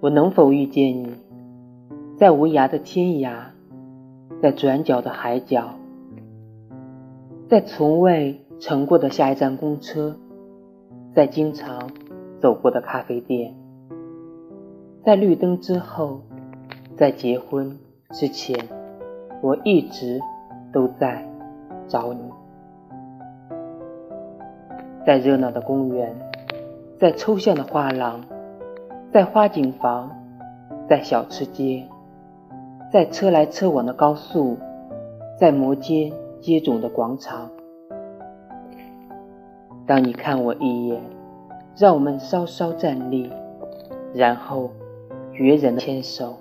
我能否遇见你，在无涯的天涯，在转角的海角，在从未乘过的下一站公车，在经常走过的咖啡店，在绿灯之后，在结婚之前，我一直都在找你。在热闹的公园，在抽象的画廊，在花景房，在小吃街，在车来车往的高速，在摩肩接踵的广场。当你看我一眼，让我们稍稍站立，然后决然的牵手。